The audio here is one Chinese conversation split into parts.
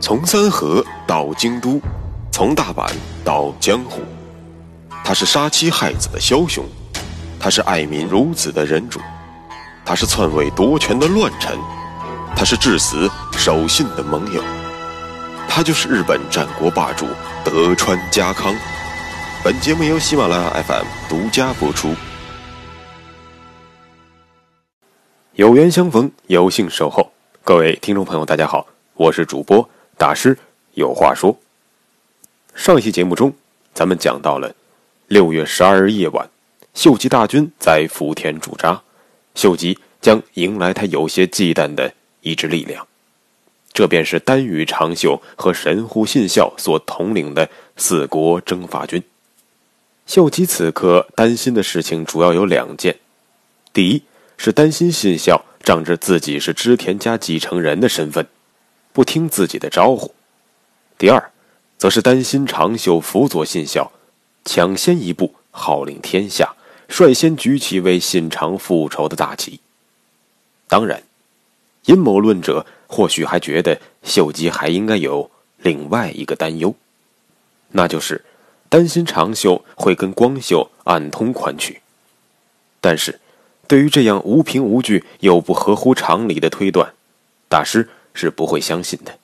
从三河到京都，从大阪到江湖，他是杀妻害子的枭雄，他是爱民如子的仁主，他是篡位夺权的乱臣，他是至死守信的盟友，他就是日本战国霸主德川家康。本节目由喜马拉雅 FM 独家播出。有缘相逢，有幸守候，各位听众朋友，大家好，我是主播。大师有话说。上一期节目中，咱们讲到了六月十二日夜晚，秀吉大军在福田驻扎，秀吉将迎来他有些忌惮的一支力量，这便是丹羽长秀和神户信孝所统领的四国征伐军。秀吉此刻担心的事情主要有两件：第一是担心信孝仗着自己是织田家继承人的身份。不听自己的招呼，第二，则是担心长袖辅佐信孝，抢先一步号令天下，率先举起为信长复仇的大旗。当然，阴谋论者或许还觉得秀吉还应该有另外一个担忧，那就是担心长袖会跟光秀暗通款曲。但是，对于这样无凭无据又不合乎常理的推断，大师。是不会相信的。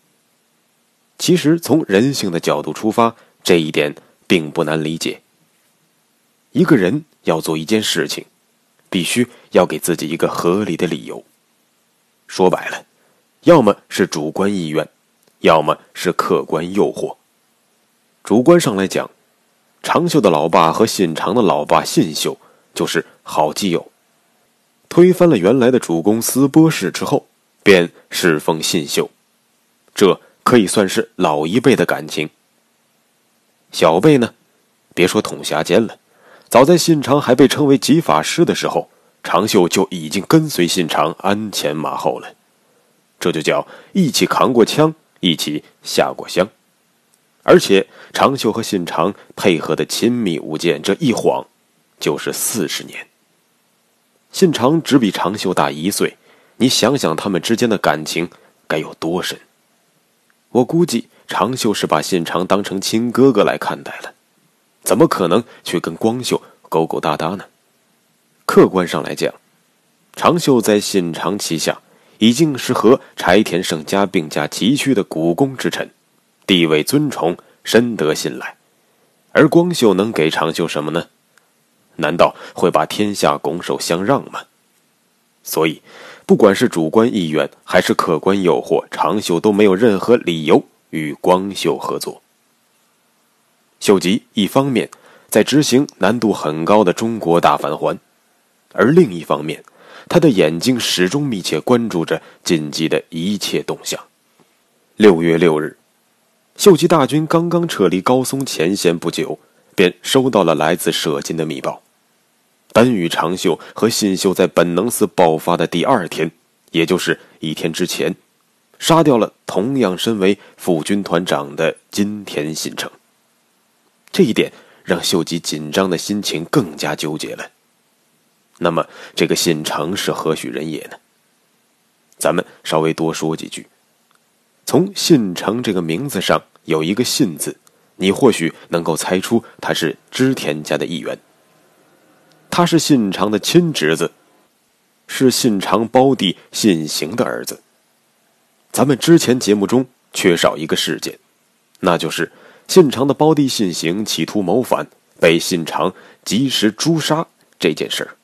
其实，从人性的角度出发，这一点并不难理解。一个人要做一件事情，必须要给自己一个合理的理由。说白了，要么是主观意愿，要么是客观诱惑。主观上来讲，长袖的老爸和信长的老爸信秀就是好基友。推翻了原来的主公司波氏之后。便侍奉信秀，这可以算是老一辈的感情。小辈呢，别说统辖间了，早在信长还被称为吉法师的时候，长秀就已经跟随信长鞍前马后了。这就叫一起扛过枪，一起下过乡。而且长秀和信长配合的亲密无间，这一晃就是四十年。信长只比长秀大一岁。你想想，他们之间的感情该有多深？我估计长袖是把信长当成亲哥哥来看待了，怎么可能去跟光秀勾勾搭搭呢？客观上来讲，长袖在信长旗下已经是和柴田胜家并驾齐驱的股肱之臣，地位尊崇，深得信赖。而光秀能给长袖什么呢？难道会把天下拱手相让吗？所以。不管是主观意愿还是客观诱惑，长袖都没有任何理由与光秀合作。秀吉一方面在执行难度很高的中国大返还，而另一方面，他的眼睛始终密切关注着晋级的一切动向。六月六日，秀吉大军刚刚撤离高松前线不久，便收到了来自舍金的密报。丹羽长秀和信秀在本能寺爆发的第二天，也就是一天之前，杀掉了同样身为副军团长的金田信成。这一点让秀吉紧张的心情更加纠结了。那么，这个信成是何许人也呢？咱们稍微多说几句。从信成这个名字上有一个“信”字，你或许能够猜出他是织田家的一员。他是信长的亲侄子，是信长胞弟信行的儿子。咱们之前节目中缺少一个事件，那就是信长的胞弟信行企图谋反，被信长及时诛杀这件事儿。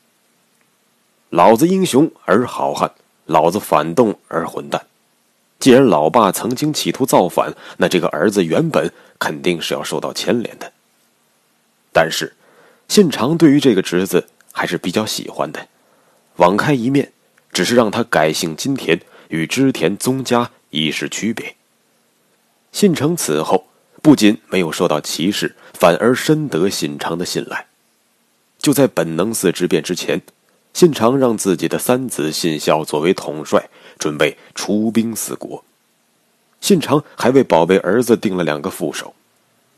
老子英雄而好汉，老子反动而混蛋。既然老爸曾经企图造反，那这个儿子原本肯定是要受到牵连的。但是。信长对于这个侄子还是比较喜欢的，网开一面，只是让他改姓金田，与织田宗家一时区别。信成此后不仅没有受到歧视，反而深得信长的信赖。就在本能寺之变之前，信长让自己的三子信孝作为统帅，准备出兵四国。信长还为宝贝儿子定了两个副手。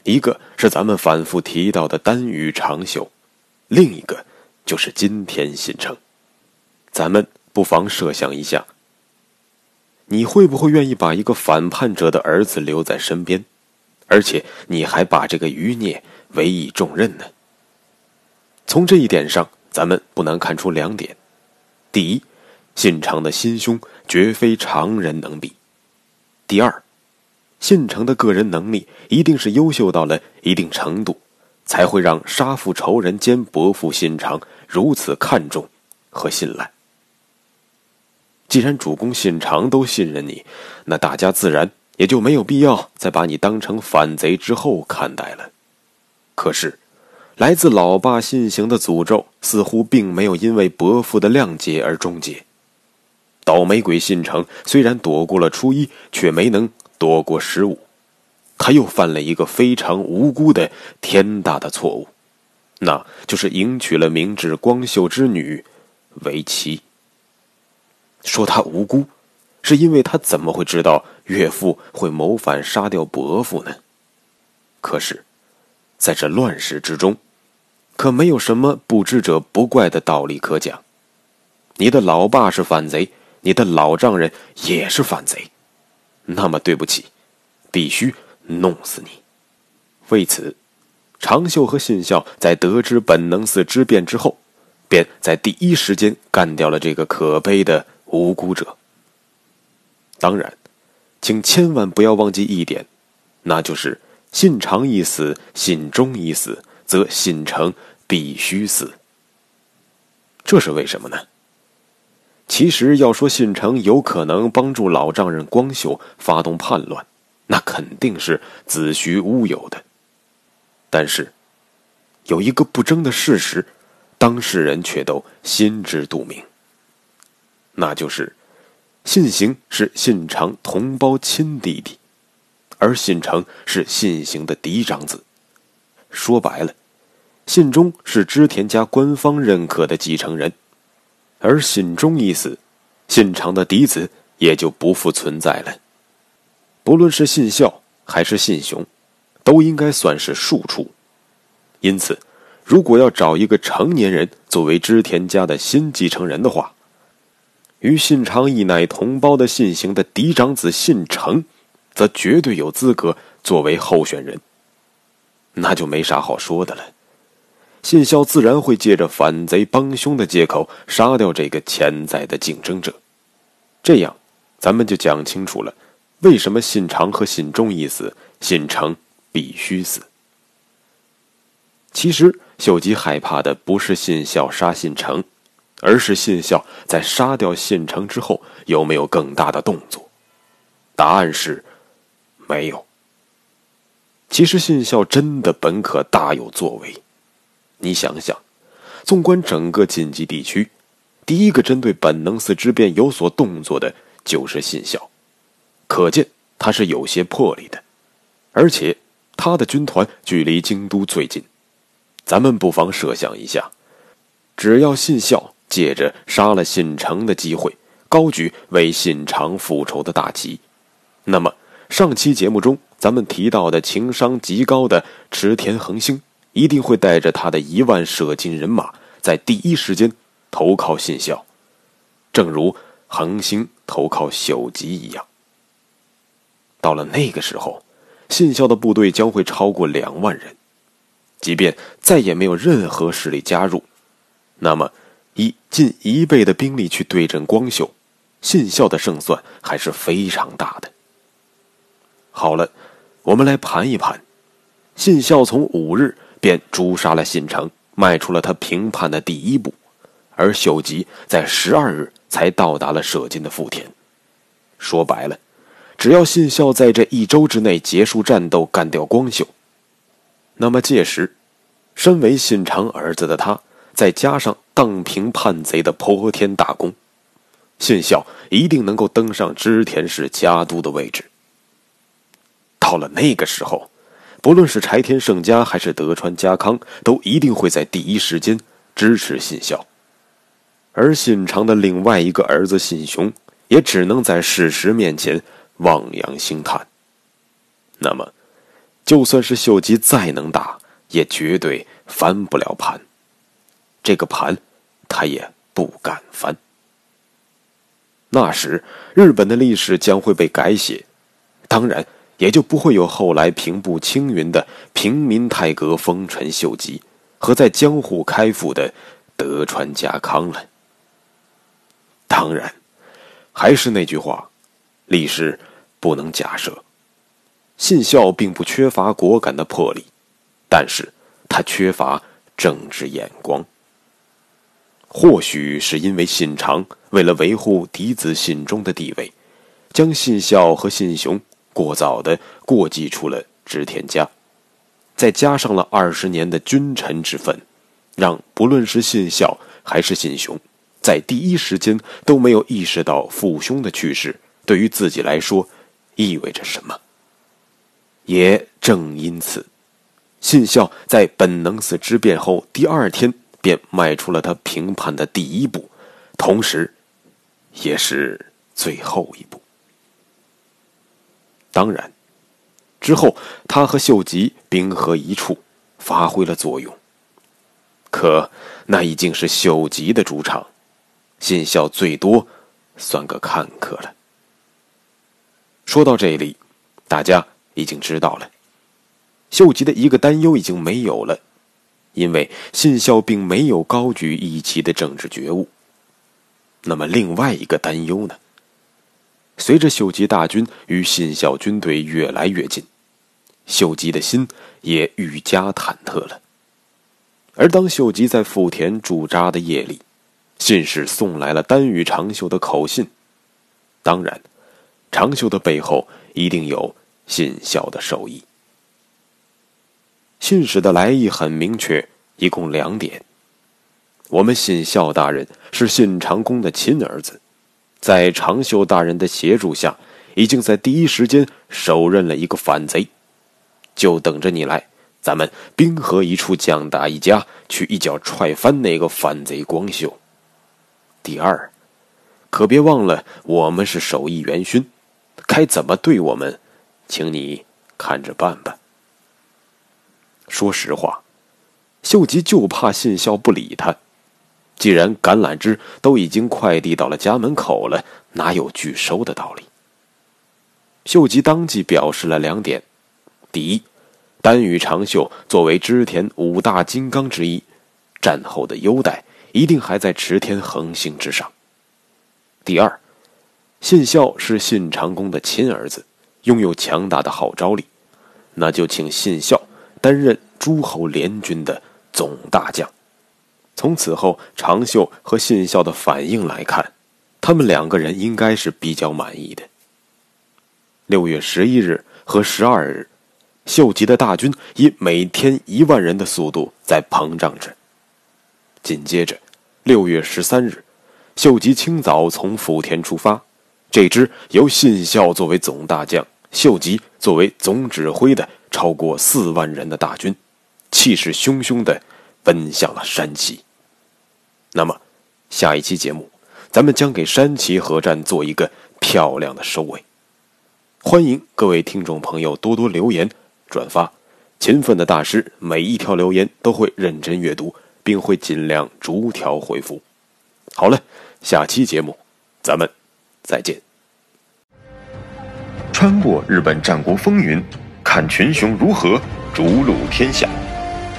一个是咱们反复提到的丹羽长秀，另一个就是金田信成。咱们不妨设想一下：你会不会愿意把一个反叛者的儿子留在身边，而且你还把这个余孽委以重任呢？从这一点上，咱们不难看出两点：第一，信长的心胸绝非常人能比；第二，信长的个人能力一定是优秀到了一定程度，才会让杀父仇人兼伯父信长如此看重和信赖。既然主公信长都信任你，那大家自然也就没有必要再把你当成反贼之后看待了。可是。来自老爸信行的诅咒似乎并没有因为伯父的谅解而终结。倒霉鬼信长虽然躲过了初一，却没能躲过十五，他又犯了一个非常无辜的天大的错误，那就是迎娶了明智光秀之女为妻。说他无辜，是因为他怎么会知道岳父会谋反杀掉伯父呢？可是。在这乱世之中，可没有什么不知者不怪的道理可讲。你的老爸是反贼，你的老丈人也是反贼，那么对不起，必须弄死你。为此，长秀和信孝在得知本能寺之变之后，便在第一时间干掉了这个可悲的无辜者。当然，请千万不要忘记一点，那就是。信长一死，信忠一死，则信成必须死。这是为什么呢？其实要说信成有可能帮助老丈人光秀发动叛乱，那肯定是子虚乌有的。但是，有一个不争的事实，当事人却都心知肚明，那就是信行是信长同胞亲弟弟。而信诚是信行的嫡长子，说白了，信忠是织田家官方认可的继承人，而信忠一死，信长的嫡子也就不复存在了。不论是信孝还是信雄，都应该算是庶出。因此，如果要找一个成年人作为织田家的新继承人的话，与信长一奶同胞的信行的嫡长子信成。则绝对有资格作为候选人，那就没啥好说的了。信孝自然会借着反贼帮凶的借口杀掉这个潜在的竞争者，这样，咱们就讲清楚了，为什么信长和信忠一死，信成必须死。其实，秀吉害怕的不是信孝杀信成，而是信孝在杀掉信成之后有没有更大的动作。答案是。没有。其实信孝真的本可大有作为，你想想，纵观整个晋冀地区，第一个针对本能寺之变有所动作的就是信孝，可见他是有些魄力的，而且他的军团距离京都最近。咱们不妨设想一下，只要信孝借着杀了信成的机会，高举为信长复仇的大旗，那么。上期节目中，咱们提到的情商极高的池田恒星，一定会带着他的一万射精人马，在第一时间投靠信孝，正如恒星投靠朽吉一样。到了那个时候，信孝的部队将会超过两万人，即便再也没有任何势力加入，那么以近一倍的兵力去对阵光秀，信孝的胜算还是非常大的。好了，我们来盘一盘。信孝从五日便诛杀了信成，迈出了他平叛的第一步；而秀吉在十二日才到达了舍近的富田。说白了，只要信孝在这一周之内结束战斗，干掉光秀，那么届时，身为信长儿子的他，再加上荡平叛贼的泼天大功，信孝一定能够登上织田氏家督的位置。到了那个时候，不论是柴田胜家还是德川家康，都一定会在第一时间支持信孝。而信长的另外一个儿子信雄，也只能在事实面前望洋兴叹。那么，就算是秀吉再能打，也绝对翻不了盘。这个盘，他也不敢翻。那时日本的历史将会被改写，当然也就不会有后来平步青云的平民太阁丰臣秀吉和在江户开府的德川家康了。当然，还是那句话，历史不能假设。信孝并不缺乏果敢的魄力，但是他缺乏政治眼光。或许是因为信长为了维护嫡子信忠的地位，将信孝和信雄过早的过继出了织田家，再加上了二十年的君臣之分，让不论是信孝还是信雄，在第一时间都没有意识到父兄的去世对于自己来说意味着什么。也正因此，信孝在本能寺之变后第二天。便迈出了他评判的第一步，同时，也是最后一步。当然，之后他和秀吉兵合一处，发挥了作用。可那已经是秀吉的主场，信孝最多算个看客了。说到这里，大家已经知道了，秀吉的一个担忧已经没有了。因为信孝并没有高举义旗的政治觉悟。那么，另外一个担忧呢？随着秀吉大军与信孝军队越来越近，秀吉的心也愈加忐忑了。而当秀吉在富田驻扎的夜里，信使送来了丹羽长秀的口信。当然，长秀的背后一定有信孝的手艺。信使的来意很明确，一共两点：我们信孝大人是信长公的亲儿子，在长秀大人的协助下，已经在第一时间手刃了一个反贼，就等着你来，咱们兵合一处，将打一家，去一脚踹翻那个反贼光秀。第二，可别忘了，我们是手艺元勋，该怎么对我们，请你看着办吧。说实话，秀吉就怕信孝不理他。既然橄榄枝都已经快递到了家门口了，哪有拒收的道理？秀吉当即表示了两点：第一，丹羽长秀作为织田五大金刚之一，战后的优待一定还在池田恒星之上；第二，信孝是信长公的亲儿子，拥有强大的号召力，那就请信孝。担任诸侯联军的总大将。从此后长秀和信孝的反应来看，他们两个人应该是比较满意的。六月十一日和十二日，秀吉的大军以每天一万人的速度在膨胀着。紧接着，六月十三日，秀吉清早从福田出发，这支由信孝作为总大将，秀吉作为总指挥的。超过四万人的大军，气势汹汹的奔向了山崎。那么，下一期节目，咱们将给山崎合战做一个漂亮的收尾。欢迎各位听众朋友多多留言、转发，勤奋的大师每一条留言都会认真阅读，并会尽量逐条回复。好了，下期节目咱们再见。穿过日本战国风云。看群雄如何逐鹿天下，